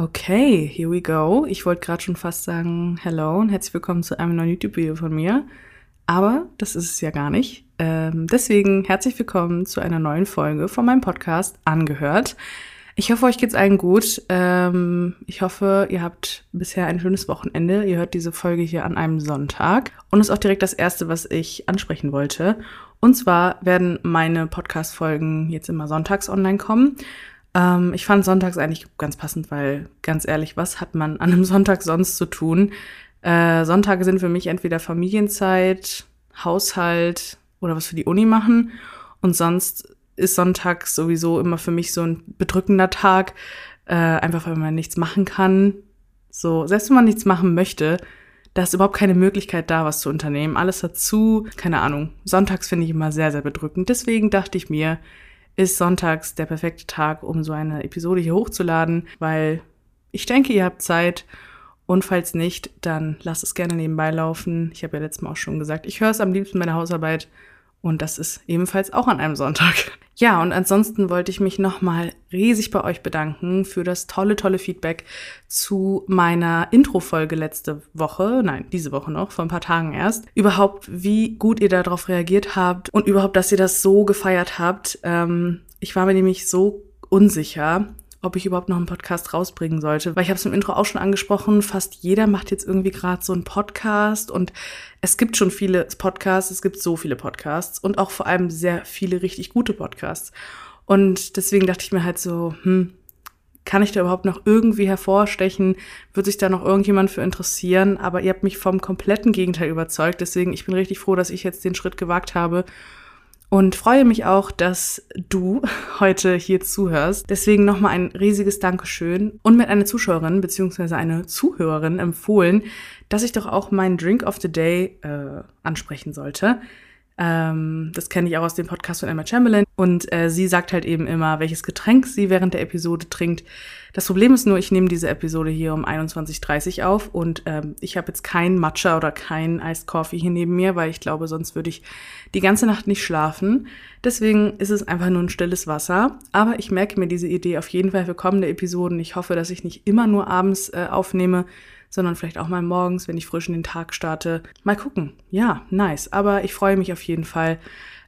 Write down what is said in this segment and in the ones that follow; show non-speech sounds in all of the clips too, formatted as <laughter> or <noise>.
Okay, here we go. Ich wollte gerade schon fast sagen Hello und herzlich willkommen zu einem neuen YouTube-Video von mir. Aber das ist es ja gar nicht. Ähm, deswegen herzlich willkommen zu einer neuen Folge von meinem Podcast Angehört. Ich hoffe, euch geht's allen gut. Ähm, ich hoffe, ihr habt bisher ein schönes Wochenende. Ihr hört diese Folge hier an einem Sonntag. Und ist auch direkt das erste, was ich ansprechen wollte. Und zwar werden meine Podcast-Folgen jetzt immer sonntags online kommen. Ähm, ich fand sonntags eigentlich ganz passend, weil ganz ehrlich, was hat man an einem <laughs> Sonntag sonst zu tun? Äh, Sonntage sind für mich entweder Familienzeit, Haushalt oder was für die Uni machen. Und sonst ist Sonntag sowieso immer für mich so ein bedrückender Tag, äh, einfach weil man nichts machen kann. So, selbst wenn man nichts machen möchte, da ist überhaupt keine Möglichkeit da, was zu unternehmen. Alles dazu, keine Ahnung. Sonntags finde ich immer sehr, sehr bedrückend. Deswegen dachte ich mir, ist sonntags der perfekte Tag, um so eine Episode hier hochzuladen, weil ich denke, ihr habt Zeit. Und falls nicht, dann lasst es gerne nebenbei laufen. Ich habe ja letztes Mal auch schon gesagt, ich höre es am liebsten bei der Hausarbeit. Und das ist ebenfalls auch an einem Sonntag. Ja, und ansonsten wollte ich mich nochmal riesig bei euch bedanken für das tolle, tolle Feedback zu meiner Intro-Folge letzte Woche, nein, diese Woche noch, vor ein paar Tagen erst. Überhaupt, wie gut ihr darauf reagiert habt und überhaupt, dass ihr das so gefeiert habt. Ähm, ich war mir nämlich so unsicher, ob ich überhaupt noch einen Podcast rausbringen sollte. Weil ich habe es im Intro auch schon angesprochen, fast jeder macht jetzt irgendwie gerade so einen Podcast und es gibt schon viele Podcasts, es gibt so viele Podcasts und auch vor allem sehr viele richtig gute Podcasts. Und deswegen dachte ich mir halt so, hm, kann ich da überhaupt noch irgendwie hervorstechen? Wird sich da noch irgendjemand für interessieren? Aber ihr habt mich vom kompletten Gegenteil überzeugt. Deswegen, ich bin richtig froh, dass ich jetzt den Schritt gewagt habe und freue mich auch, dass du <laughs> heute hier zuhörst. Deswegen nochmal ein riesiges Dankeschön und mit einer Zuschauerin bzw. eine Zuhörerin empfohlen, dass ich doch auch meinen Drink of the Day äh, ansprechen sollte. Ähm, das kenne ich auch aus dem Podcast von Emma Chamberlain. Und äh, sie sagt halt eben immer, welches Getränk sie während der Episode trinkt. Das Problem ist nur, ich nehme diese Episode hier um 21.30 Uhr auf und ähm, ich habe jetzt kein Matcha oder kein Iced Coffee hier neben mir, weil ich glaube, sonst würde ich die ganze Nacht nicht schlafen. Deswegen ist es einfach nur ein stilles Wasser. Aber ich merke mir diese Idee auf jeden Fall für kommende Episoden. Ich hoffe, dass ich nicht immer nur abends äh, aufnehme, sondern vielleicht auch mal morgens, wenn ich frisch in den Tag starte. Mal gucken. Ja, nice. Aber ich freue mich auf jeden Fall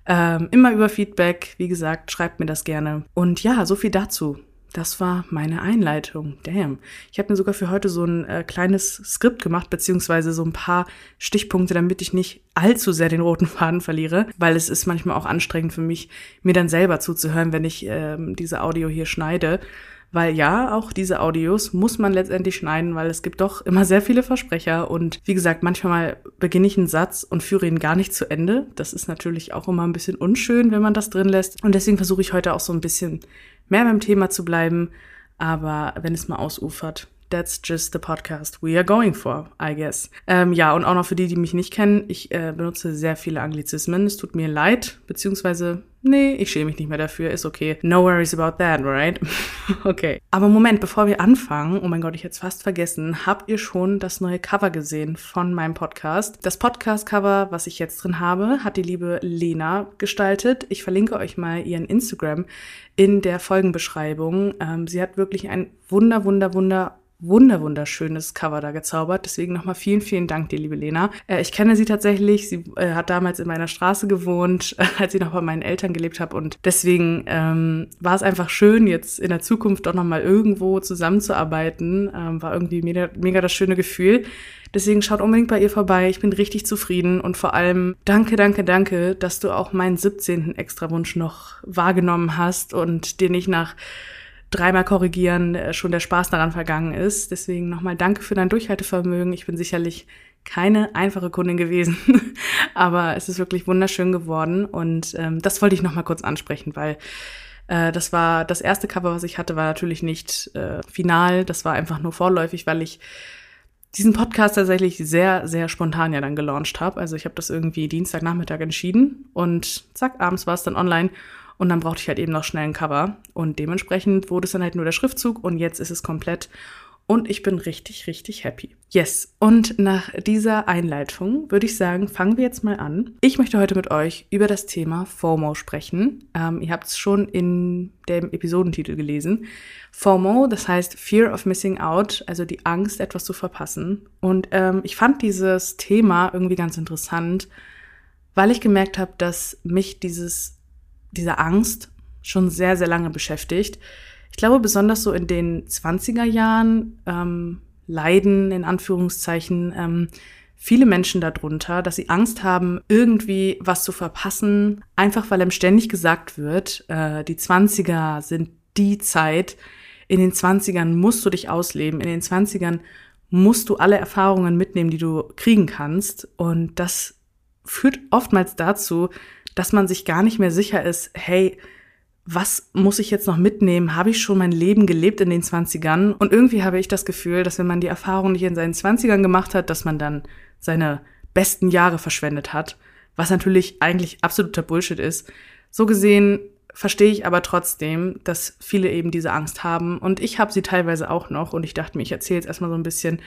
ähm, immer über Feedback. Wie gesagt, schreibt mir das gerne. Und ja, so viel dazu. Das war meine Einleitung. Damn. Ich habe mir sogar für heute so ein äh, kleines Skript gemacht, beziehungsweise so ein paar Stichpunkte, damit ich nicht allzu sehr den roten Faden verliere, weil es ist manchmal auch anstrengend für mich, mir dann selber zuzuhören, wenn ich ähm, diese Audio hier schneide. Weil ja, auch diese Audios muss man letztendlich schneiden, weil es gibt doch immer sehr viele Versprecher. Und wie gesagt, manchmal beginne ich einen Satz und führe ihn gar nicht zu Ende. Das ist natürlich auch immer ein bisschen unschön, wenn man das drin lässt. Und deswegen versuche ich heute auch so ein bisschen mehr beim Thema zu bleiben. Aber wenn es mal ausufert, that's just the podcast we are going for, I guess. Ähm, ja, und auch noch für die, die mich nicht kennen, ich äh, benutze sehr viele Anglizismen. Es tut mir leid, beziehungsweise, nee, ich schäme mich nicht mehr dafür, ist okay. No worries about that, right? <laughs> okay. Aber Moment, bevor wir anfangen, oh mein Gott, ich hätte es fast vergessen, habt ihr schon das neue Cover gesehen von meinem Podcast? Das Podcast-Cover, was ich jetzt drin habe, hat die liebe Lena gestaltet. Ich verlinke euch mal ihren Instagram in der Folgenbeschreibung. Ähm, sie hat wirklich ein wunder, wunder, wunder wunder wunderschönes Cover da gezaubert. Deswegen nochmal vielen, vielen Dank, die liebe Lena. Äh, ich kenne sie tatsächlich. Sie äh, hat damals in meiner Straße gewohnt, <laughs> als ich noch bei meinen Eltern gelebt habe. Und deswegen ähm, war es einfach schön, jetzt in der Zukunft doch nochmal irgendwo zusammenzuarbeiten. Ähm, war irgendwie mega, mega das schöne Gefühl. Deswegen schaut unbedingt bei ihr vorbei. Ich bin richtig zufrieden und vor allem danke, danke, danke, dass du auch meinen 17. Extrawunsch noch wahrgenommen hast und dir nicht nach dreimal korrigieren äh, schon der Spaß daran vergangen ist. Deswegen nochmal danke für dein Durchhaltevermögen. Ich bin sicherlich keine einfache Kundin gewesen, <laughs> aber es ist wirklich wunderschön geworden und ähm, das wollte ich nochmal kurz ansprechen, weil äh, das war das erste Cover, was ich hatte, war natürlich nicht äh, final, das war einfach nur vorläufig, weil ich diesen Podcast tatsächlich sehr, sehr spontan ja dann gelauncht habe. Also ich habe das irgendwie Dienstagnachmittag entschieden und zack, abends war es dann online und dann brauchte ich halt eben noch schnell ein Cover. Und dementsprechend wurde es dann halt nur der Schriftzug und jetzt ist es komplett. und ich bin richtig, richtig happy. Yes, und nach dieser Einleitung würde ich sagen, fangen wir jetzt mal an. Ich möchte heute mit euch über das Thema FOMO sprechen. Ähm, ihr habt es schon in dem Episodentitel gelesen. FOMO, das heißt Fear of Missing Out, also die Angst, etwas zu verpassen. Und ähm, ich fand dieses Thema irgendwie ganz interessant, weil ich gemerkt habe, dass mich dieses, diese Angst schon sehr, sehr lange beschäftigt. Ich glaube, besonders so in den 20er Jahren ähm, leiden in Anführungszeichen ähm, viele Menschen darunter, dass sie Angst haben, irgendwie was zu verpassen, einfach weil einem ständig gesagt wird, äh, die 20er sind die Zeit, in den 20ern musst du dich ausleben, in den 20ern musst du alle Erfahrungen mitnehmen, die du kriegen kannst. Und das führt oftmals dazu, dass man sich gar nicht mehr sicher ist, hey, was muss ich jetzt noch mitnehmen? Habe ich schon mein Leben gelebt in den 20ern? Und irgendwie habe ich das Gefühl, dass wenn man die Erfahrung nicht in seinen 20ern gemacht hat, dass man dann seine besten Jahre verschwendet hat, was natürlich eigentlich absoluter Bullshit ist. So gesehen verstehe ich aber trotzdem, dass viele eben diese Angst haben und ich habe sie teilweise auch noch und ich dachte mir, ich erzähle jetzt erstmal so ein bisschen,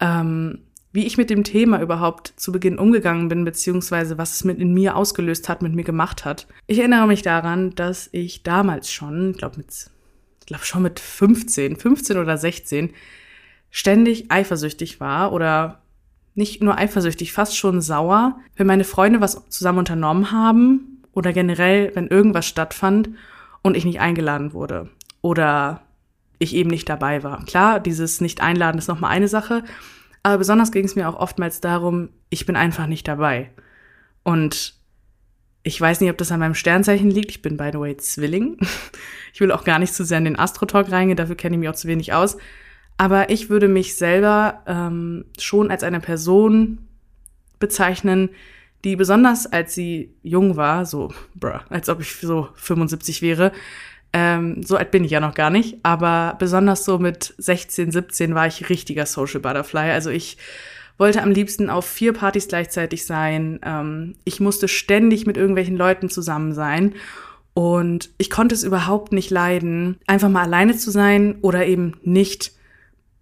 ähm, wie ich mit dem Thema überhaupt zu Beginn umgegangen bin, beziehungsweise was es mit in mir ausgelöst hat, mit mir gemacht hat. Ich erinnere mich daran, dass ich damals schon, ich glaube mit, ich glaube schon mit 15, 15 oder 16, ständig eifersüchtig war oder nicht nur eifersüchtig, fast schon sauer, wenn meine Freunde was zusammen unternommen haben oder generell, wenn irgendwas stattfand und ich nicht eingeladen wurde oder ich eben nicht dabei war. Klar, dieses Nicht-Einladen ist nochmal eine Sache, aber besonders ging es mir auch oftmals darum, ich bin einfach nicht dabei. Und ich weiß nicht, ob das an meinem Sternzeichen liegt. Ich bin, by the way, Zwilling. <laughs> Ich will auch gar nicht zu sehr in den Astrotalk reingehen, dafür kenne ich mich auch zu wenig aus. Aber ich würde mich selber ähm, schon als eine Person bezeichnen, die besonders als sie jung war, so, bruh, als ob ich so 75 wäre, ähm, so alt bin ich ja noch gar nicht, aber besonders so mit 16, 17 war ich richtiger Social Butterfly. Also ich wollte am liebsten auf vier Partys gleichzeitig sein. Ähm, ich musste ständig mit irgendwelchen Leuten zusammen sein. Und ich konnte es überhaupt nicht leiden, einfach mal alleine zu sein oder eben nicht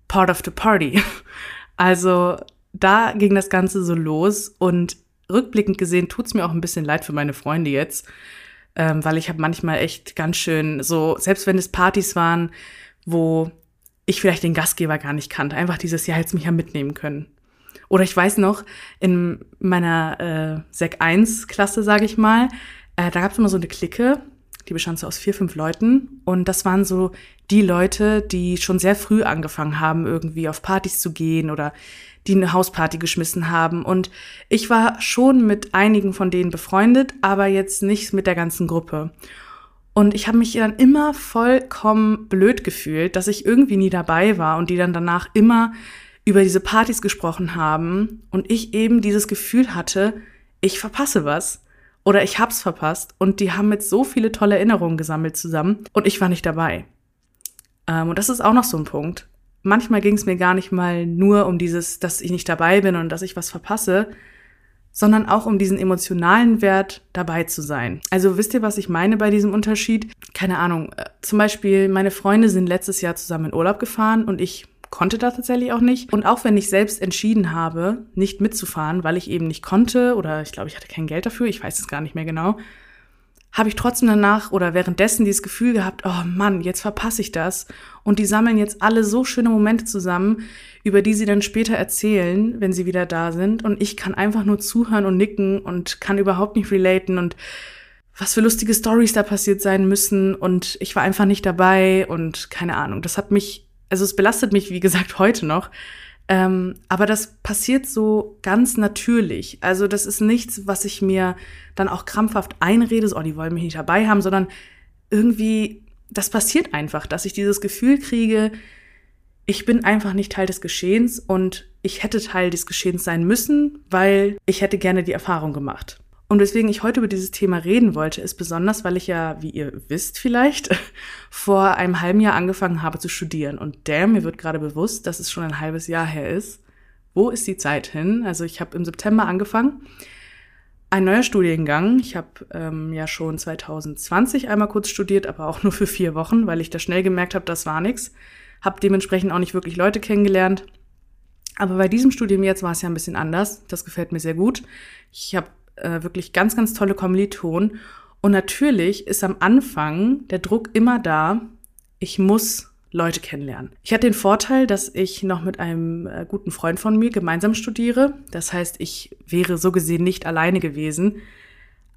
part of the party. <laughs> Also da ging das Ganze so los und rückblickend gesehen tut's mir auch ein bisschen leid für meine Freunde jetzt, ähm, weil ich habe manchmal echt ganz schön so, selbst wenn es Partys waren, wo ich vielleicht den Gastgeber gar nicht kannte, einfach dieses Jahr jetzt mich ja mitnehmen können. Oder ich weiß noch, in meiner äh, Sek 1 Klasse, sage ich mal, äh, da gab es immer so eine Clique, die bestand so aus vier, fünf Leuten. Und das waren so die Leute, die schon sehr früh angefangen haben, irgendwie auf Partys zu gehen oder die eine Hausparty geschmissen haben. Und ich war schon mit einigen von denen befreundet, aber jetzt nicht mit der ganzen Gruppe. Und ich habe mich dann immer vollkommen blöd gefühlt, dass ich irgendwie nie dabei war und die dann danach immer über diese Partys gesprochen haben und ich eben dieses Gefühl hatte, ich verpasse was oder ich hab's verpasst und die haben mit so viele tolle Erinnerungen gesammelt zusammen und ich war nicht dabei. Ähm, und das ist auch noch so ein Punkt manchmal ging es mir gar nicht mal nur um dieses, dass ich nicht dabei bin und dass ich was verpasse, sondern auch um diesen emotionalen Wert dabei zu sein. Also wisst ihr, was ich meine bei diesem Unterschied? Keine Ahnung. Äh, zum Beispiel, meine Freunde sind letztes Jahr zusammen in Urlaub gefahren und ich konnte da tatsächlich auch nicht. Und auch wenn ich selbst entschieden habe, nicht mitzufahren, weil ich eben nicht konnte oder ich glaube, ich hatte kein Geld dafür, ich weiß es gar nicht mehr genau, habe ich trotzdem danach oder währenddessen dieses Gefühl gehabt, oh Mann, jetzt verpasse ich das. Und die sammeln jetzt alle so schöne Momente zusammen, über die sie dann später erzählen, wenn sie wieder da sind. Und ich kann einfach nur zuhören und nicken und kann überhaupt nicht relaten und was für lustige Stories da passiert sein müssen. Und ich war einfach nicht dabei und keine Ahnung. Das hat mich, also es belastet mich, wie gesagt, heute noch. Ähm, aber das passiert so ganz natürlich. Also das ist nichts, was ich mir dann auch krampfhaft einrede, so, oh, die wollen mich nicht dabei haben, sondern irgendwie, das passiert einfach, dass ich dieses Gefühl kriege, ich bin einfach nicht Teil des Geschehens und ich hätte Teil des Geschehens sein müssen, weil ich hätte gerne die Erfahrung gemacht. Und weswegen ich heute über dieses Thema reden wollte, ist besonders, weil ich ja, wie ihr wisst vielleicht, <laughs> vor einem halben Jahr angefangen habe zu studieren. Und damn, mir wird gerade bewusst, dass es schon ein halbes Jahr her ist. Wo ist die Zeit hin? Also ich habe im September angefangen. Ein neuer Studiengang. Ich habe ähm, ja schon 2020 einmal kurz studiert, aber auch <laughs> nur für vier Wochen, weil ich da schnell gemerkt habe, das war nix. habe dementsprechend auch nicht wirklich Leute kennengelernt. Aber bei diesem Studium jetzt war es ja ein bisschen anders. Das gefällt mir sehr gut. Ich habe äh, wirklich ganz, ganz tolle Kommilitonen. Und natürlich ist am Anfang der Druck immer da, ich muss Leute kennenlernen. Ich hatte den Vorteil, dass ich noch mit einem äh, guten Freund von mir gemeinsam studiere. Das heißt, ich wäre so gesehen nicht alleine gewesen.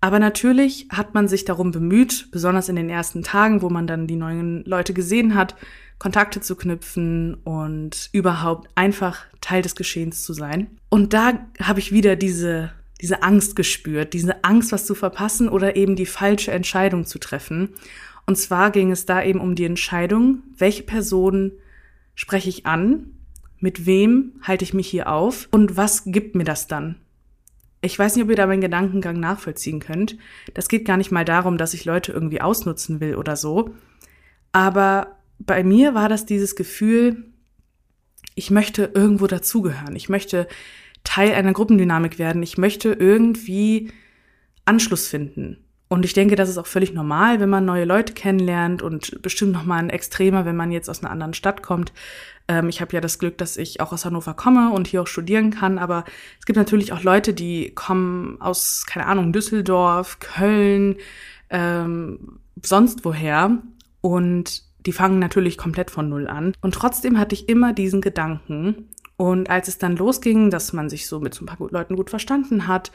Aber natürlich hat man sich darum bemüht, besonders in den ersten Tagen, wo man dann die neuen Leute gesehen hat, Kontakte zu knüpfen und überhaupt einfach Teil des Geschehens zu sein. Und da habe ich wieder diese, diese Angst gespürt, diese Angst, was zu verpassen oder eben die falsche Entscheidung zu treffen. Und zwar ging es da eben um die Entscheidung, welche Person spreche ich an, mit wem halte ich mich hier auf und was gibt mir das dann? Ich weiß nicht, ob ihr da meinen Gedankengang nachvollziehen könnt. Das geht gar nicht mal darum, dass ich Leute irgendwie ausnutzen will oder so. Aber bei mir war das dieses Gefühl, ich möchte irgendwo dazugehören. Ich möchte Teil einer Gruppendynamik werden. Ich möchte irgendwie Anschluss finden. Und ich denke, das ist auch völlig normal, wenn man neue Leute kennenlernt und bestimmt noch mal ein extremer, wenn man jetzt aus einer anderen Stadt kommt. Ähm, ich habe ja das Glück, dass ich auch aus Hannover komme und hier auch studieren kann. Aber es gibt natürlich auch Leute, die kommen aus, keine Ahnung, Düsseldorf, Köln, ähm, sonst woher. Und die fangen natürlich komplett von Null an. Und trotzdem hatte ich immer diesen Gedanken. Und als es dann losging, dass man sich so mit so ein paar Leuten gut verstanden hat,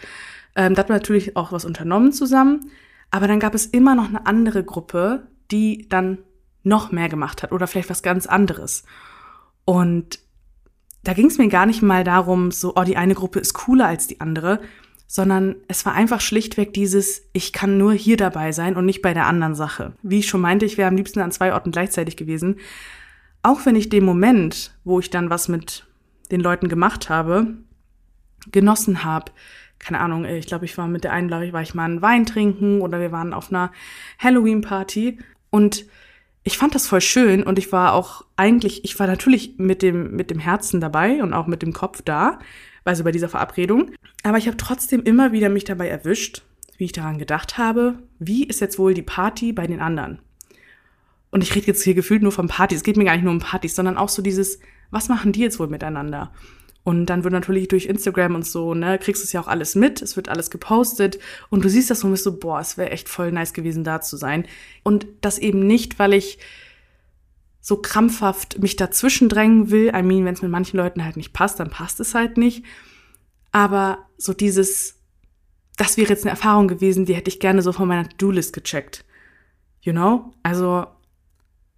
ähm, da hat man natürlich auch was unternommen zusammen. Aber dann gab es immer noch eine andere Gruppe, die dann noch mehr gemacht hat oder vielleicht was ganz anderes. Und da ging es mir gar nicht mal darum, so, oh, die eine Gruppe ist cooler als die andere, sondern es war einfach schlichtweg dieses, ich kann nur hier dabei sein und nicht bei der anderen Sache. Wie ich schon meinte, ich wäre am liebsten an zwei Orten gleichzeitig gewesen. Auch wenn ich den Moment, wo ich dann was mit den Leuten gemacht habe, genossen habe, keine Ahnung, ich glaube, ich war mit der einen, glaube ich, war ich mal einen Wein trinken oder wir waren auf einer Halloween-Party und ich fand das voll schön und ich war auch eigentlich, ich war natürlich mit dem, mit dem Herzen dabei und auch mit dem Kopf da, also bei dieser Verabredung. Aber ich habe trotzdem immer wieder mich dabei erwischt, wie ich daran gedacht habe, wie ist jetzt wohl die Party bei den anderen? Und ich rede jetzt hier gefühlt nur von Partys. Es geht mir gar nicht nur um Partys, sondern auch so dieses, was machen die jetzt wohl miteinander? Und dann wird natürlich durch Instagram und so, ne, kriegst du es ja auch alles mit, es wird alles gepostet und du siehst das und bist so, boah, es wäre echt voll nice gewesen, da zu sein. Und das eben nicht, weil ich so krampfhaft mich dazwischen drängen will. I mean, wenn es mit manchen Leuten halt nicht passt, dann passt es halt nicht. Aber so dieses, das wäre jetzt eine Erfahrung gewesen, die hätte ich gerne so von meiner To-Do-List gecheckt. You know? Also,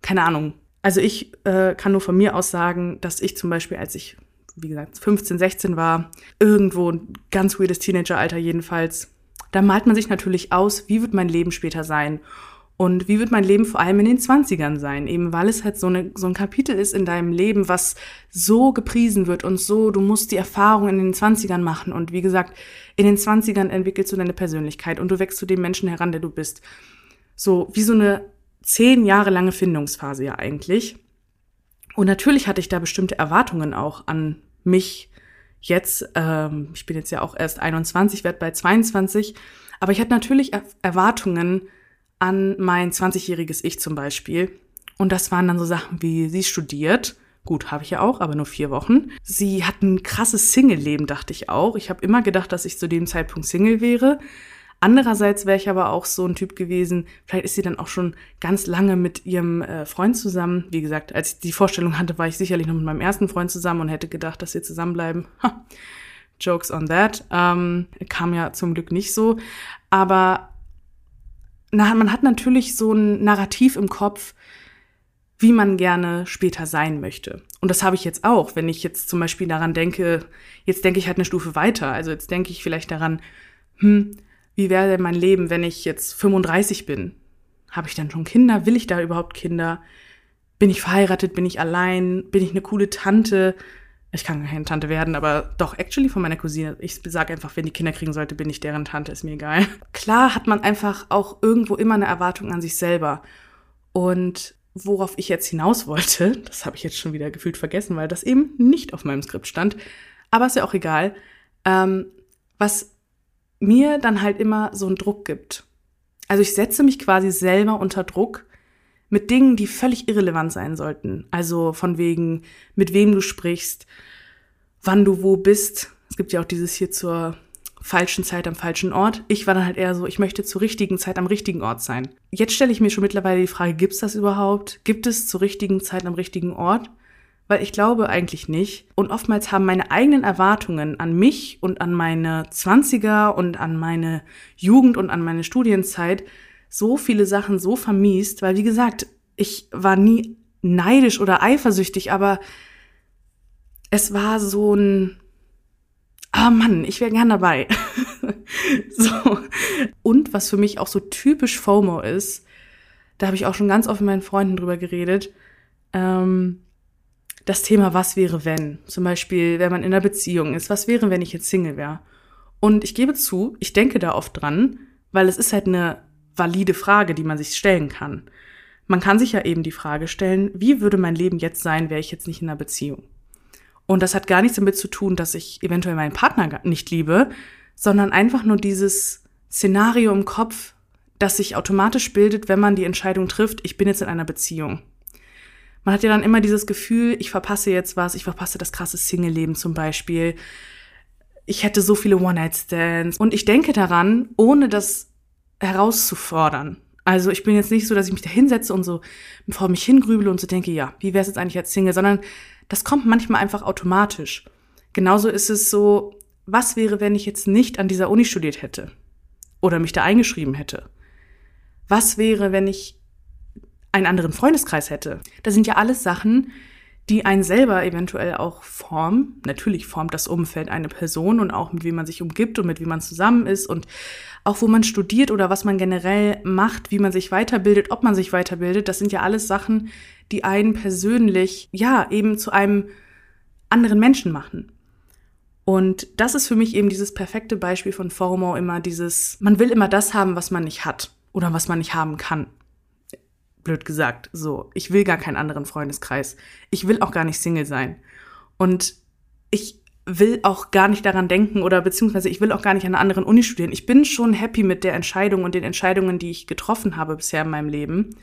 keine Ahnung. Also ich äh, kann nur von mir aus sagen, dass ich zum Beispiel, als ich wie gesagt, 15, 16 war, irgendwo ein ganz weirdes Teenageralter jedenfalls, da malt man sich natürlich aus, wie wird mein Leben später sein? Und wie wird mein Leben vor allem in den 20ern sein, eben weil es halt so, eine, so ein Kapitel ist in deinem Leben, was so gepriesen wird und so, du musst die Erfahrung in den 20ern machen. Und wie gesagt, in den 20ern entwickelst du deine Persönlichkeit und du wächst zu dem Menschen heran, der du bist. So wie so eine zehn Jahre lange Findungsphase ja eigentlich. Und natürlich hatte ich da bestimmte Erwartungen auch an mich jetzt. Ähm, ich bin jetzt ja auch erst 21, werde bei 22. Aber ich hatte natürlich er Erwartungen an mein 20-jähriges Ich zum Beispiel. Und das waren dann so Sachen wie, sie studiert. Gut, habe ich ja auch, aber nur vier Wochen. Sie hat ein krasses Single-Leben, dachte ich auch. Ich habe immer gedacht, dass ich zu dem Zeitpunkt Single wäre. Andererseits wäre ich aber auch so ein Typ gewesen, vielleicht ist sie dann auch schon ganz lange mit ihrem äh, Freund zusammen. Wie gesagt, als ich die Vorstellung hatte, war ich sicherlich noch mit meinem ersten Freund zusammen und hätte gedacht, dass wir zusammenbleiben. Ha, jokes on that. Ähm, kam ja zum Glück nicht so. Aber na, man hat natürlich so ein Narrativ im Kopf, wie man gerne später sein möchte. Und das habe ich jetzt auch, wenn ich jetzt zum Beispiel daran denke, jetzt denke ich halt eine Stufe weiter. Also jetzt denke ich vielleicht daran, hm, wie wäre denn mein Leben, wenn ich jetzt 35 bin? Habe ich dann schon Kinder? Will ich da überhaupt Kinder? Bin ich verheiratet? Bin ich allein? Bin ich eine coole Tante? Ich kann keine Tante werden, aber doch, actually von meiner Cousine. Ich sage einfach, wenn die Kinder kriegen sollte, bin ich deren Tante, ist mir egal. Klar hat man einfach auch irgendwo immer eine Erwartung an sich selber. Und worauf ich jetzt hinaus wollte, <laughs> das habe ich jetzt schon wieder gefühlt vergessen, weil das eben nicht auf meinem Skript stand, aber ist ja auch egal. Ähm, was mir dann halt immer so einen Druck gibt. Also ich setze mich quasi selber unter Druck, mit Dingen, die völlig irrelevant sein sollten. Also von wegen, mit wem du sprichst, wann du wo bist. Es gibt ja auch dieses hier zur falschen Zeit am falschen Ort. Ich war dann halt eher so, ich möchte zur richtigen Zeit am richtigen Ort sein. Jetzt stelle ich mir schon mittlerweile die Frage, gibt es das überhaupt? Gibt es zur richtigen Zeit am richtigen Ort? Weil ich glaube eigentlich nicht. Und oftmals haben meine eigenen Erwartungen an mich und an meine Zwanziger und an meine Jugend und an meine Studienzeit so viele Sachen so vermiest, weil wie gesagt, ich war nie neidisch oder eifersüchtig, aber es war so ein, ah Mann, ich wäre gern dabei. <laughs> so. Und was für mich auch so typisch FOMO ist, da habe ich auch schon ganz oft mit meinen Freunden drüber geredet, ähm, das Thema, was wäre wenn? Zum Beispiel, wenn man in einer Beziehung ist, was wäre, wenn ich jetzt Single wäre? Und ich gebe zu, ich denke da oft dran, weil es ist halt eine valide Frage, die man sich stellen kann. Man kann sich ja eben die Frage stellen, wie würde mein Leben jetzt sein, wäre ich jetzt nicht in einer Beziehung? Und das hat gar nichts damit zu tun, dass ich eventuell meinen Partner nicht liebe, sondern einfach nur dieses Szenario im Kopf, das sich automatisch bildet, wenn man die Entscheidung trifft, ich bin jetzt in einer Beziehung. Man hat ja dann immer dieses Gefühl, ich verpasse jetzt was, ich verpasse das krasse Single-Leben zum Beispiel. Ich hätte so viele One-Night-Stands. Und ich denke daran, ohne das herauszufordern. Also ich bin jetzt nicht so, dass ich mich da hinsetze und so vor mich hingrübele und so denke, ja, wie wäre es jetzt eigentlich als Single, sondern das kommt manchmal einfach automatisch. Genauso ist es so, was wäre, wenn ich jetzt nicht an dieser Uni studiert hätte oder mich da eingeschrieben hätte? Was wäre, wenn ich einen anderen Freundeskreis hätte? Das sind ja alles Sachen, die einen selber eventuell auch formen. Natürlich formt das Umfeld eine Person und auch mit wem man sich umgibt und mit wem man zusammen ist und auch wo man studiert oder was man generell macht, wie man sich weiterbildet, ob man sich weiterbildet. Das sind ja alles Sachen, die einen persönlich, ja, eben zu einem anderen Menschen machen. Und das ist für mich eben dieses perfekte Beispiel von FOMO immer dieses, man will immer das haben, was man nicht hat oder was man nicht haben kann blöd gesagt. So, ich will gar keinen anderen Freundeskreis. Ich will auch gar nicht Single sein. Und ich will auch gar nicht daran denken oder beziehungsweise ich will auch gar nicht an einer anderen Uni studieren. Ich bin schon happy mit der Entscheidung und den Entscheidungen, die ich getroffen habe bisher in meinem Leben.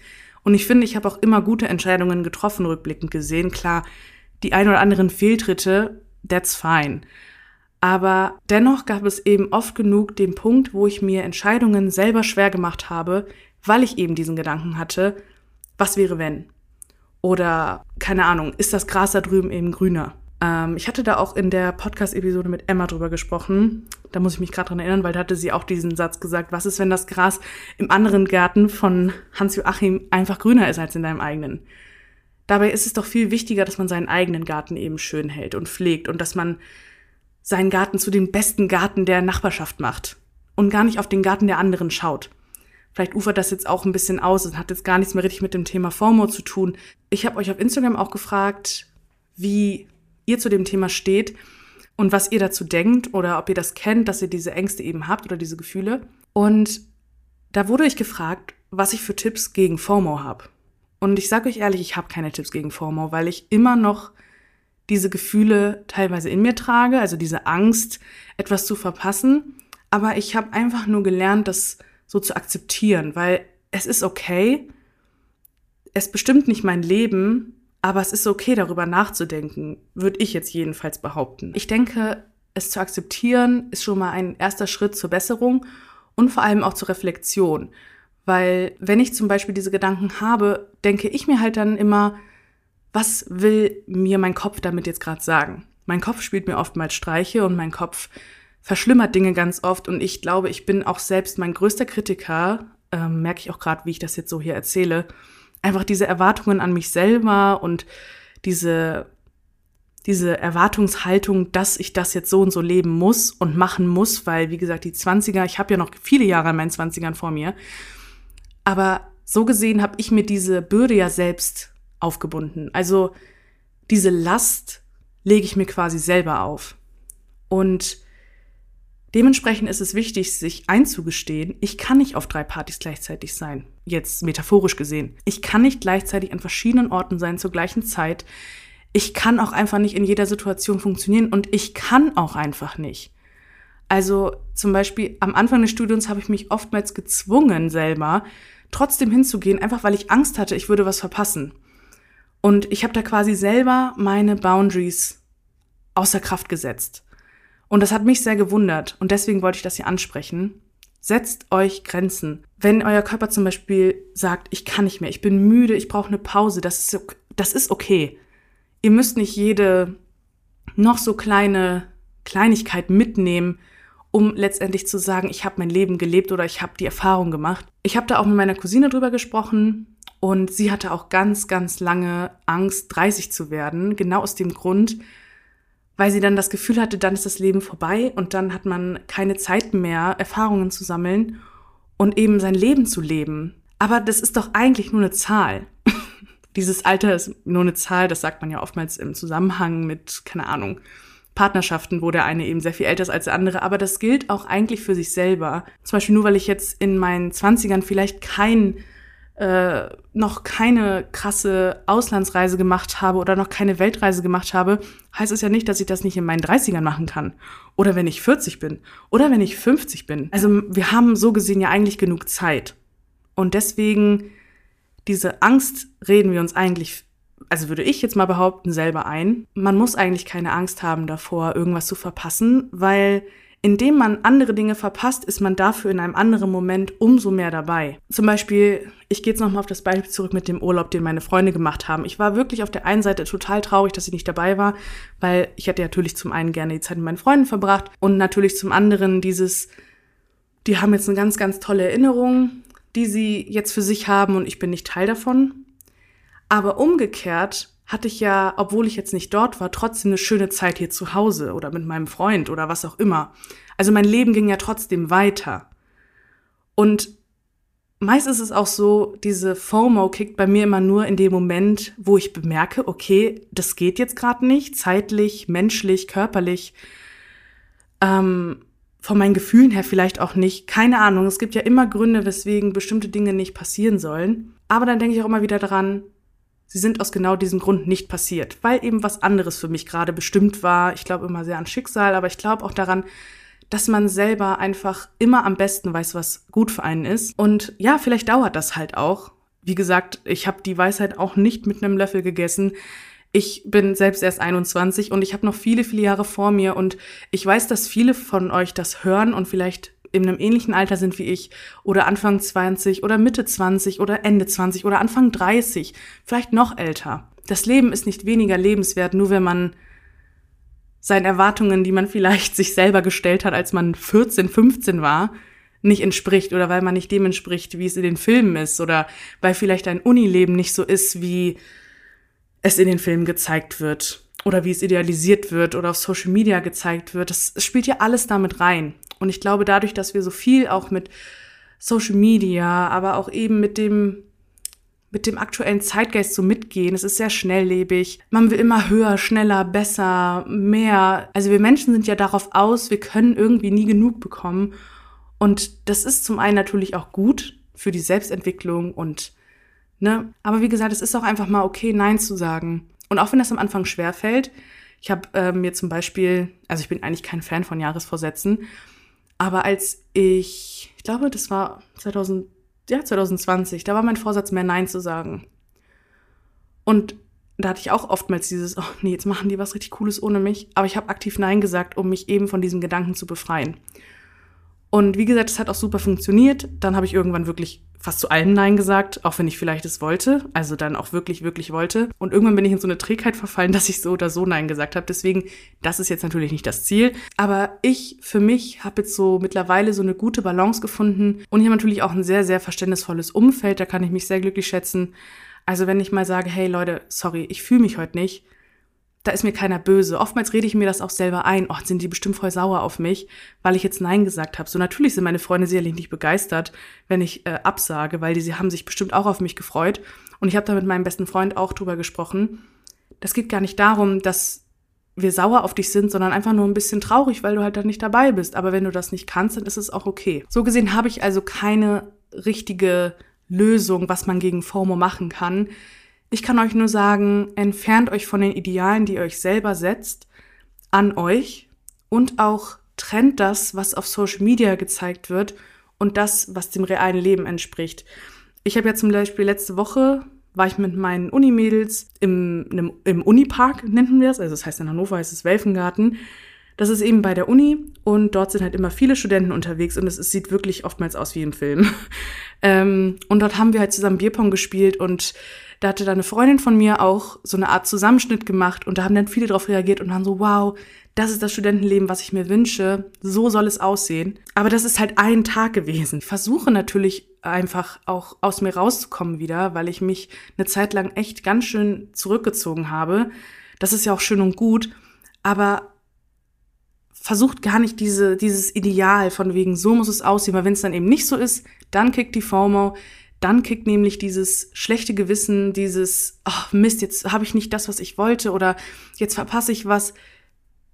Und ich finde, ich habe auch immer gute Entscheidungen getroffen, rückblickend gesehen. Klar, die ein oder anderen Fehltritte, that's fine. Aber dennoch gab es eben oft genug den Punkt, wo ich mir Entscheidungen selber schwer gemacht habe, weil ich eben diesen Gedanken hatte, was wäre wenn? Oder, keine Ahnung, ist das Gras da drüben eben grüner? Ähm, ich hatte da auch in der Podcast-Episode mit Emma drüber gesprochen. Da muss ich mich gerade dran erinnern, weil da hatte sie auch diesen Satz gesagt, was ist, wenn das Gras im anderen Garten von Hans-Joachim einfach grüner ist als in deinem eigenen? Dabei ist es doch viel wichtiger, dass man seinen eigenen Garten eben schön hält und pflegt und dass man seinen Garten zu dem besten Garten der Nachbarschaft macht und gar nicht auf den Garten der anderen schaut. Vielleicht ufert das jetzt auch ein bisschen aus und hat jetzt gar nichts mehr richtig mit dem Thema FOMO zu tun. Ich habe euch auf Instagram auch gefragt, wie ihr zu dem Thema steht und was ihr dazu denkt oder ob ihr das kennt, dass ihr diese Ängste eben habt oder diese Gefühle. Und da wurde ich gefragt, was ich für Tipps gegen FOMO habe. Und ich sage euch ehrlich, ich habe keine Tipps gegen FOMO, weil ich immer noch diese Gefühle teilweise in mir trage, also diese Angst, etwas zu verpassen. Aber ich habe einfach nur gelernt, dass so zu akzeptieren, weil es ist okay, es bestimmt nicht mein Leben, aber es ist okay, darüber nachzudenken, würde ich jetzt jedenfalls behaupten. Ich denke, es zu akzeptieren ist schon mal ein erster Schritt zur Besserung und vor allem auch zur Reflexion. Weil wenn ich zum Beispiel diese Gedanken habe, denke ich mir halt dann immer, was will mir mein Kopf damit jetzt gerade sagen? Mein Kopf spielt mir oftmals Streiche und mein Kopf verschlimmert Dinge ganz oft und ich glaube, ich bin auch selbst mein größter Kritiker, ähm, merke ich auch gerade, wie ich das jetzt so hier erzähle, einfach diese Erwartungen an mich selber und diese diese Erwartungshaltung, dass ich das jetzt so und so leben muss und machen muss, weil, wie gesagt, die 20er, ich habe ja noch viele Jahre in meinen 20ern vor mir, aber so gesehen habe ich mir diese Bürde ja selbst aufgebunden. Also diese Last lege ich mir quasi selber auf. Und Dementsprechend ist es wichtig, sich einzugestehen, ich kann nicht auf drei Partys gleichzeitig sein. Jetzt metaphorisch gesehen. Ich kann nicht gleichzeitig an verschiedenen Orten sein zur gleichen Zeit. Ich kann auch einfach nicht in jeder Situation funktionieren und ich kann auch einfach nicht. Also zum Beispiel am Anfang des Studiums habe ich mich oftmals gezwungen, selber trotzdem hinzugehen, einfach weil ich Angst hatte, ich würde was verpassen. Und ich habe da quasi selber meine Boundaries außer Kraft gesetzt. Und das hat mich sehr gewundert und deswegen wollte ich das hier ansprechen. Setzt euch Grenzen. Wenn euer Körper zum Beispiel sagt, ich kann nicht mehr, ich bin müde, ich brauche eine Pause, das ist, das ist okay. Ihr müsst nicht jede noch so kleine Kleinigkeit mitnehmen, um letztendlich zu sagen, ich habe mein Leben gelebt oder ich habe die Erfahrung gemacht. Ich habe da auch mit meiner Cousine drüber gesprochen und sie hatte auch ganz, ganz lange Angst, 30 zu werden, genau aus dem Grund, weil sie dann das Gefühl hatte, dann ist das Leben vorbei und dann hat man keine Zeit mehr, Erfahrungen zu sammeln und eben sein Leben zu leben. Aber das ist doch eigentlich nur eine Zahl. <laughs> Dieses Alter ist nur eine Zahl, das sagt man ja oftmals im Zusammenhang mit, keine Ahnung, Partnerschaften, wo der eine eben sehr viel älter ist als der andere, aber das gilt auch eigentlich für sich selber. Zum Beispiel nur, weil ich jetzt in meinen Zwanzigern vielleicht kein äh, noch keine krasse Auslandsreise gemacht habe oder noch keine Weltreise gemacht habe, heißt es ja nicht, dass ich das nicht in meinen 30ern machen kann. Oder wenn ich 40 bin. Oder wenn ich 50 bin. Also wir haben so gesehen ja eigentlich genug Zeit. Und deswegen, diese Angst reden wir uns eigentlich also würde ich jetzt mal behaupten, selber ein. Man muss eigentlich keine Angst haben davor, irgendwas zu verpassen, weil indem man andere Dinge verpasst, ist man dafür in einem anderen Moment umso mehr dabei. Zum Beispiel, ich gehe jetzt nochmal auf das Beispiel zurück mit dem Urlaub, den meine Freunde gemacht haben. Ich war wirklich auf der einen Seite total traurig, dass ich nicht dabei war, weil ich hätte natürlich zum einen gerne die Zeit mit meinen Freunden verbracht und natürlich zum anderen dieses, die haben jetzt eine ganz, ganz tolle Erinnerung, die sie jetzt für sich haben und ich bin nicht Teil davon. Aber umgekehrt hatte ich ja, obwohl ich jetzt nicht dort war, trotzdem eine schöne Zeit hier zu Hause oder mit meinem Freund oder was auch immer. Also mein Leben ging ja trotzdem weiter. Und meist ist es auch so, diese FOMO kickt bei mir immer nur in dem Moment, wo ich bemerke, okay, das geht jetzt gerade nicht, zeitlich, menschlich, körperlich, ähm, von meinen Gefühlen her vielleicht auch nicht. Keine Ahnung, es gibt ja immer Gründe, weswegen bestimmte Dinge nicht passieren sollen. Aber dann denke ich auch immer wieder daran, sie sind aus genau diesem Grund nicht passiert, weil eben was anderes für mich gerade bestimmt war. Ich glaube immer sehr an Schicksal, aber ich glaube auch daran, dass man selber einfach immer am besten weiß, was gut für einen ist. Und ja, vielleicht dauert das halt auch. Wie gesagt, ich habe die Weisheit auch nicht mit einem Löffel gegessen. Ich bin selbst erst 21 und ich habe noch viele, viele Jahre vor mir und ich weiß, dass viele von euch das hören und vielleicht in einem ähnlichen Alter sind wie ich oder Anfang 20 oder Mitte 20 oder Ende 20 oder Anfang 30, vielleicht noch älter. Das Leben ist nicht weniger lebenswert, nur wenn man seinen Erwartungen, die man vielleicht <laughs> sich selber gestellt hat, als man 14, 15 war, nicht entspricht oder weil man nicht dem entspricht, wie es in den Filmen ist oder weil vielleicht ein Unileben nicht so ist, wie es in den Filmen gezeigt wird oder wie es idealisiert wird oder auf Social Media gezeigt wird. Das spielt ja alles damit rein. Und ich glaube, dadurch, dass wir so viel auch mit Social Media, aber auch eben mit dem mit dem aktuellen Zeitgeist so mitgehen. Es ist sehr schnelllebig. Man will immer höher, schneller, besser, mehr. Also wir Menschen sind ja darauf aus, wir können irgendwie nie genug bekommen. Und das ist zum einen natürlich auch gut für die Selbstentwicklung und ne, aber wie gesagt, es ist auch einfach mal okay, Nein zu sagen. Und auch wenn das am Anfang schwer fällt, ich habe äh, mir zum Beispiel, also ich bin eigentlich kein Fan von Jahresvorsätzen, aber als ich, ich glaube, das war 2000, ja, 2020, da war mein Vorsatz mehr Nein zu sagen. Und da hatte ich auch oftmals dieses, oh nee, jetzt machen die was richtig Cooles ohne mich. Aber ich habe aktiv Nein gesagt, um mich eben von diesem Gedanken zu befreien. Und wie gesagt, es hat auch super funktioniert. Dann habe ich irgendwann wirklich fast zu allem Nein gesagt, auch wenn ich vielleicht es wollte, also dann auch wirklich, wirklich wollte. Und irgendwann bin ich in so eine Trägheit verfallen, <laughs> dass ich so oder so Nein gesagt habe. Deswegen, das ist jetzt natürlich nicht das Ziel. Aber ich für mich habe jetzt so mittlerweile so eine gute Balance gefunden. Und ich habe natürlich auch ein sehr, sehr verständnisvolles Umfeld. Da kann ich mich sehr glücklich schätzen. Also wenn ich mal sage, hey Leute, sorry, ich fühle mich heute nicht, da ist mir keiner böse. Oftmals rede ich mir das auch selber ein. Oh, sind die bestimmt voll sauer auf mich, weil ich jetzt Nein gesagt habe. So natürlich sind meine Freunde sicherlich nicht begeistert, wenn ich äh, absage, weil die sie haben sich bestimmt auch auf mich gefreut. Und ich habe da mit meinem besten Freund auch drüber gesprochen. Das geht gar nicht darum, dass wir sauer auf dich sind, sondern einfach nur ein bisschen traurig, weil du halt dann nicht dabei bist. Aber wenn du das nicht kannst, dann ist es auch okay. So gesehen habe ich also keine richtige Lösung, was man gegen FOMO machen kann. Ich kann euch nur sagen, entfernt euch von den Idealen, die ihr euch selber setzt, an euch und auch trennt das, was auf Social Media gezeigt wird und das, was dem realen Leben entspricht. Ich habe ja zum Beispiel letzte Woche war ich mit meinen Unimädels im, im, Unipark, nennen wir das. Also das heißt in Hannover heißt es Welfengarten. Das ist eben bei der Uni und dort sind halt immer viele Studenten unterwegs und es, sieht wirklich oftmals aus wie im Film. <laughs> ähm, und dort haben wir halt zusammen Bierpong gespielt und da hatte dann eine Freundin von mir auch so eine Art Zusammenschnitt gemacht und da haben dann viele darauf reagiert und waren so, wow, das ist das Studentenleben, was ich mir wünsche. So soll es aussehen. Aber das ist halt ein Tag gewesen. Ich versuche natürlich einfach auch aus mir rauszukommen wieder, weil ich mich eine Zeit lang echt ganz schön zurückgezogen habe. Das ist ja auch schön und gut. Aber versucht gar nicht diese, dieses Ideal von wegen, so muss es aussehen, weil wenn es dann eben nicht so ist, dann kickt die FOMO, dann kickt nämlich dieses schlechte Gewissen, dieses, oh Mist, jetzt habe ich nicht das, was ich wollte oder jetzt verpasse ich was.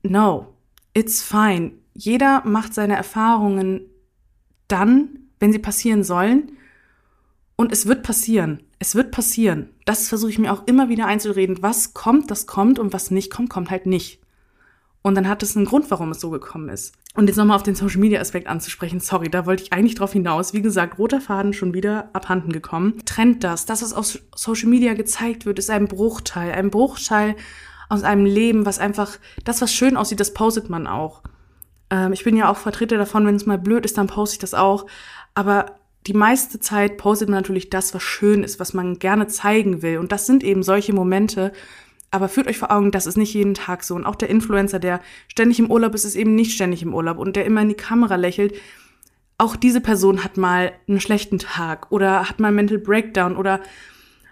No, it's fine. Jeder macht seine Erfahrungen dann, wenn sie passieren sollen. Und es wird passieren. Es wird passieren. Das versuche ich mir auch immer wieder einzureden. Was kommt, das kommt und was nicht kommt, kommt halt nicht. Und dann hat es einen Grund, warum es so gekommen ist. Und jetzt nochmal auf den Social Media Aspekt anzusprechen. Sorry, da wollte ich eigentlich drauf hinaus. Wie gesagt, roter Faden schon wieder abhanden gekommen. Trennt das. Das, was auf Social Media gezeigt wird, ist ein Bruchteil. Ein Bruchteil aus einem Leben, was einfach, das, was schön aussieht, das postet man auch. Ähm, ich bin ja auch Vertreter davon, wenn es mal blöd ist, dann poste ich das auch. Aber die meiste Zeit postet man natürlich das, was schön ist, was man gerne zeigen will. Und das sind eben solche Momente, aber führt euch vor Augen, das ist nicht jeden Tag so. Und auch der Influencer, der ständig im Urlaub ist, ist eben nicht ständig im Urlaub und der immer in die Kamera lächelt. Auch diese Person hat mal einen schlechten Tag oder hat mal einen Mental Breakdown oder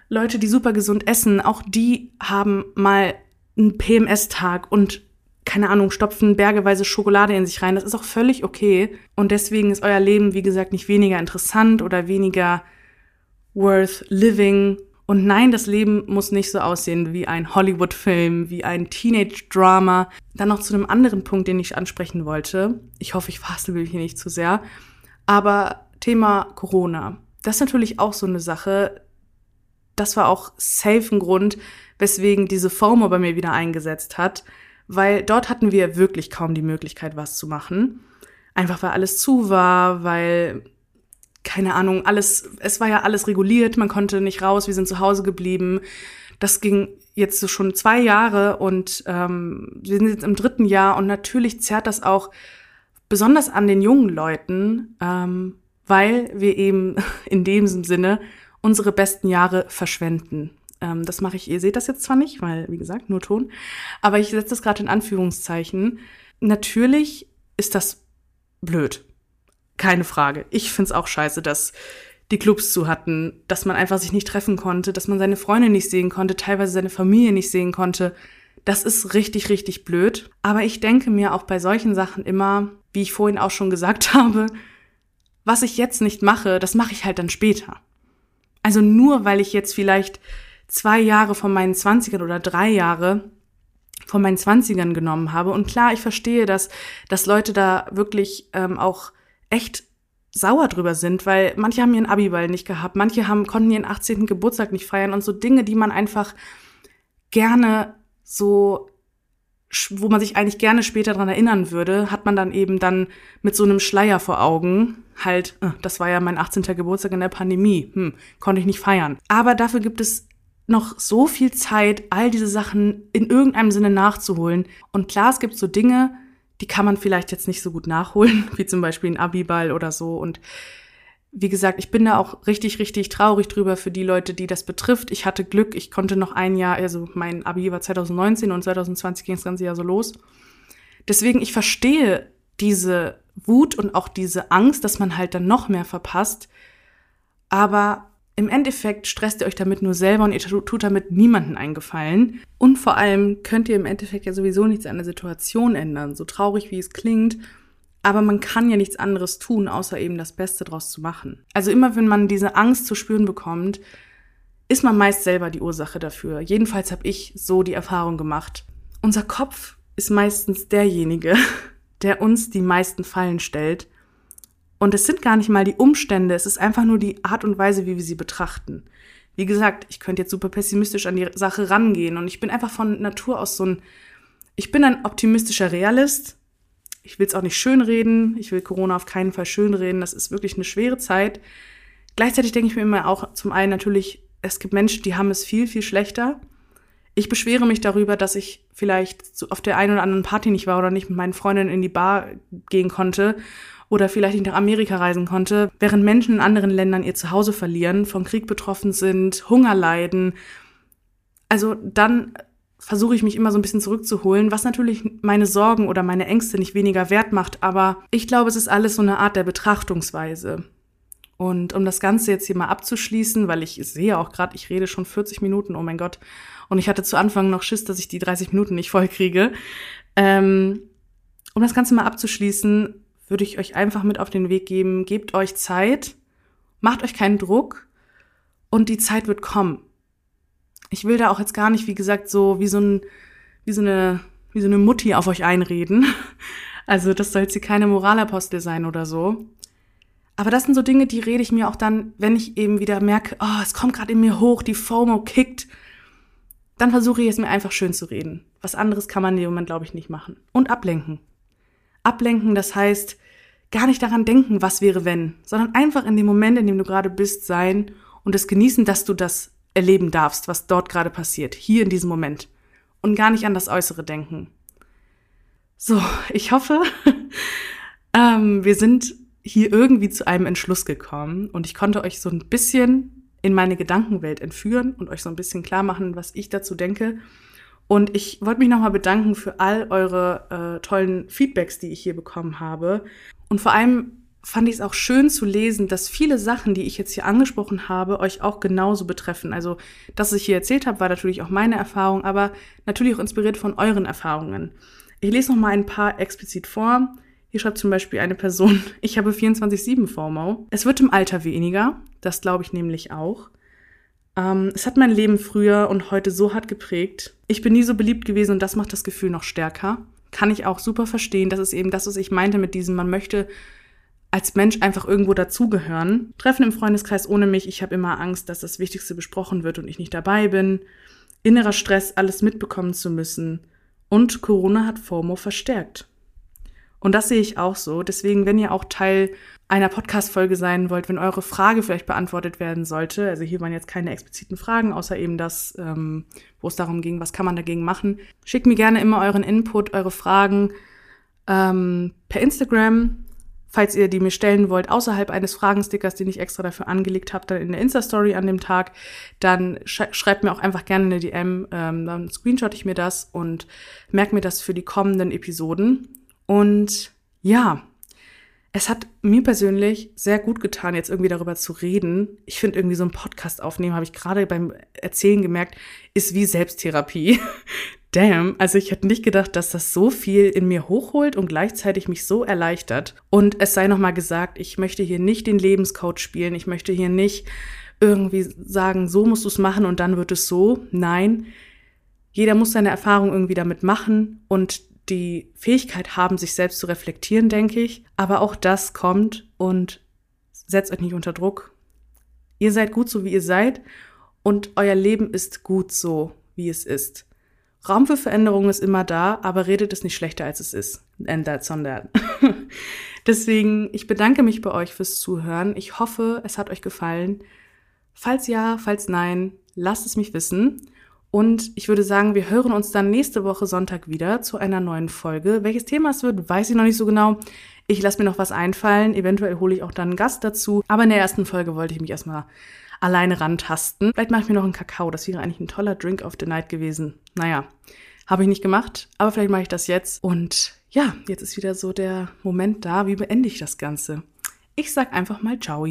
Leute, die super gesund essen, auch die haben mal einen PMS-Tag und keine Ahnung, stopfen bergeweise Schokolade in sich rein. Das ist auch völlig okay. Und deswegen ist euer Leben, wie gesagt, nicht weniger interessant oder weniger worth living und nein, das Leben muss nicht so aussehen wie ein Hollywood-Film, wie ein Teenage-Drama. Dann noch zu einem anderen Punkt, den ich ansprechen wollte. Ich hoffe, ich fasse hier nicht zu sehr. Aber Thema Corona. Das ist natürlich auch so eine Sache. Das war auch safe ein Grund, weswegen diese FOMO bei mir wieder eingesetzt hat. Weil dort hatten wir wirklich kaum die Möglichkeit, was zu machen. Einfach weil alles zu war, weil keine Ahnung, alles, es war ja alles reguliert, man konnte nicht raus, wir sind zu Hause geblieben. Das ging jetzt so schon zwei Jahre und ähm, wir sind jetzt im dritten Jahr und natürlich zerrt das auch besonders an den jungen Leuten, ähm, weil wir eben <laughs> in dem Sinne unsere besten Jahre verschwenden. Ähm, das mache ich, ihr seht das jetzt zwar nicht, weil, wie gesagt, nur Ton, aber ich setze das gerade in Anführungszeichen. Natürlich ist das blöd. Keine Frage. Ich find's auch scheiße, dass die Clubs zu hatten, dass man einfach sich nicht treffen konnte, dass man seine Freunde nicht sehen konnte, teilweise seine Familie nicht sehen konnte. Das ist richtig, richtig blöd. Aber ich denke mir auch bei solchen Sachen immer, wie ich vorhin auch schon gesagt <laughs> habe, was ich jetzt nicht mache, das mache ich halt dann später. Also nur weil ich jetzt vielleicht zwei Jahre von meinen Zwanzigern oder drei Jahre von meinen Zwanzigern genommen habe. Und klar, ich verstehe, dass, dass Leute da wirklich ähm, auch echt sauer drüber sind, weil manche haben ihren Abiball nicht gehabt, manche haben, konnten ihren 18. Geburtstag nicht feiern und so Dinge, die man einfach gerne so, wo man sich eigentlich gerne später dran erinnern würde, hat man dann eben dann mit so einem Schleier vor Augen. Halt, äh, das war ja mein 18. Geburtstag in der Pandemie, hm, konnte ich nicht feiern. Aber dafür gibt es noch so viel Zeit, all diese Sachen in irgendeinem Sinne nachzuholen. Und klar, es gibt so Dinge, die kann man vielleicht jetzt nicht so gut nachholen, <laughs> wie zum Beispiel ein Abiball oder so. Und wie gesagt, ich bin da auch richtig, richtig traurig drüber für die Leute, die das betrifft. Ich hatte Glück, ich konnte noch ein Jahr, also mein Abi war 2019 und 2020 ging das ganze Jahr so los. Deswegen, ich verstehe diese Wut und auch diese Angst, dass man halt dann noch mehr verpasst. Aber im Endeffekt stresst ihr euch damit nur selber und ihr tut damit niemanden eingefallen. Und vor allem könnt ihr im Endeffekt ja sowieso nichts an der Situation ändern, so traurig wie es klingt. Aber man kann ja nichts anderes tun, außer eben das Beste draus zu machen. Also immer wenn man diese Angst zu spüren bekommt, ist man meist selber die Ursache dafür. Jedenfalls habe ich so die Erfahrung gemacht. Unser Kopf ist meistens derjenige, <laughs> der uns die meisten Fallen stellt und es sind gar nicht mal die Umstände, es ist einfach nur die Art und Weise, wie wir sie betrachten. Wie gesagt, ich könnte jetzt super pessimistisch an die Sache rangehen und ich bin einfach von Natur aus so ein, ich bin ein optimistischer Realist. Ich will es auch nicht schönreden. Ich will Corona auf keinen Fall schönreden. Das ist wirklich eine schwere Zeit. Gleichzeitig denke ich mir immer auch zum einen natürlich, es gibt Menschen, die haben es viel, viel schlechter. Ich beschwere mich darüber, dass ich vielleicht auf der einen oder anderen Party nicht war oder nicht mit meinen Freundinnen in die Bar gehen konnte oder vielleicht nicht nach Amerika reisen konnte, während Menschen in anderen Ländern ihr Zuhause verlieren, vom Krieg betroffen sind, Hunger leiden. Also dann versuche ich mich immer so ein bisschen zurückzuholen, was natürlich meine Sorgen oder meine Ängste nicht weniger wert macht, aber ich glaube, es ist alles so eine Art der Betrachtungsweise. Und um das Ganze jetzt hier mal abzuschließen, weil ich sehe auch gerade, ich rede schon 40 Minuten, oh mein Gott, und ich hatte zu Anfang noch Schiss, dass ich die 30 Minuten nicht voll kriege. Ähm, um das Ganze mal abzuschließen, würde ich euch einfach mit auf den Weg geben, gebt euch Zeit, macht euch keinen Druck und die Zeit wird kommen. Ich will da auch jetzt gar nicht, wie gesagt, so wie so ein, wie so eine, wie so eine Mutti auf euch einreden. <laughs> Also das soll jetzt hier keine Moralapostel sein oder so. Aber das sind so Dinge, die rede ich mir auch dann, wenn ich eben wieder merke, oh, es kommt gerade in mir hoch, die FOMO kickt. Dann versuche ich es mir einfach schön zu reden. Was anderes kann man in dem Moment, glaube ich, nicht machen. Und ablenken. Ablenken, das heißt, gar nicht daran denken, was wäre wenn, sondern einfach in dem Moment, in dem du gerade bist, sein und es genießen, dass du das erleben darfst, was dort gerade passiert, hier in diesem Moment. Und gar nicht an das Äußere denken. So, ich hoffe, <laughs> ähm, wir sind hier irgendwie zu einem Entschluss gekommen und ich konnte euch so ein bisschen in meine Gedankenwelt entführen und euch so ein bisschen klar machen, was ich dazu denke. Und ich wollte mich nochmal bedanken für all eure äh, tollen Feedbacks, die ich hier bekommen habe. Und vor allem fand ich es auch schön zu lesen, dass viele Sachen, die ich jetzt hier angesprochen habe, euch auch genauso betreffen. Also, das, was ich hier erzählt habe, war natürlich auch meine Erfahrung, aber natürlich auch inspiriert von euren Erfahrungen. Ich lese noch mal ein paar explizit vor. Hier schreibt zum Beispiel eine Person, <laughs> ich habe 24-7 FOMO. Es wird im Alter weniger, das glaube ich nämlich auch. Ähm, es hat mein Leben früher und heute so hart geprägt. Ich bin nie so beliebt gewesen und das macht das Gefühl noch stärker. Kann ich auch super verstehen. Das ist eben das, was ich meinte mit diesem, man möchte als Mensch einfach irgendwo dazugehören. Treffen im Freundeskreis ohne mich, ich habe immer Angst, dass das Wichtigste besprochen wird und ich nicht dabei bin. Innerer Stress, alles mitbekommen zu müssen. Und Corona hat FOMO verstärkt. Und das sehe ich auch so. Deswegen, wenn ihr auch Teil einer Podcast-Folge sein wollt, wenn eure Frage vielleicht beantwortet werden sollte, also hier waren jetzt keine expliziten Fragen, außer eben das, ähm, wo es darum ging, was kann man dagegen machen, schickt mir gerne immer euren Input, eure Fragen ähm, per Instagram Falls ihr die mir stellen wollt, außerhalb eines Fragenstickers, den ich extra dafür angelegt habe, dann in der Insta-Story an dem Tag, dann sch schreibt mir auch einfach gerne eine DM, ähm, dann screenshot ich mir das und merke mir das für die kommenden Episoden. Und ja, es hat mir persönlich sehr gut getan, jetzt irgendwie darüber zu reden. Ich finde irgendwie so ein Podcast aufnehmen, habe ich gerade beim Erzählen gemerkt, ist wie Selbsttherapie. <laughs> damn, also ich hätte nicht gedacht, dass das so viel in mir hochholt und gleichzeitig mich so erleichtert. Und es sei nochmal gesagt, ich möchte hier nicht den Lebenscoach spielen, ich möchte hier nicht irgendwie sagen, so musst du es machen und dann wird es so. Nein, jeder muss seine Erfahrung irgendwie damit machen und die Fähigkeit haben, sich selbst zu reflektieren, denke ich. Aber auch das kommt und setzt euch nicht unter Druck. Ihr seid gut so, wie ihr seid und euer Leben ist gut so, wie es ist. Raum für Veränderung ist immer da, aber redet es nicht schlechter, als es ist. And that's on that. <laughs> Deswegen, ich bedanke mich bei euch fürs Zuhören. Ich hoffe, es hat euch gefallen. Falls ja, falls nein, lasst es mich wissen. Und ich würde sagen, wir hören uns dann nächste Woche Sonntag wieder zu einer neuen Folge. Welches Thema es wird, weiß ich noch nicht so genau. Ich lasse mir noch was einfallen. Eventuell hole ich auch dann einen Gast dazu. Aber in der ersten Folge wollte ich mich erstmal alleine rantasten. Vielleicht mache ich mir noch einen Kakao. Das wäre eigentlich ein toller Drink of the Night gewesen. Naja, habe ich nicht gemacht, aber vielleicht mache ich das jetzt. Und ja, jetzt ist wieder so der Moment da. Wie beende ich das Ganze? Ich sag einfach mal Ciao.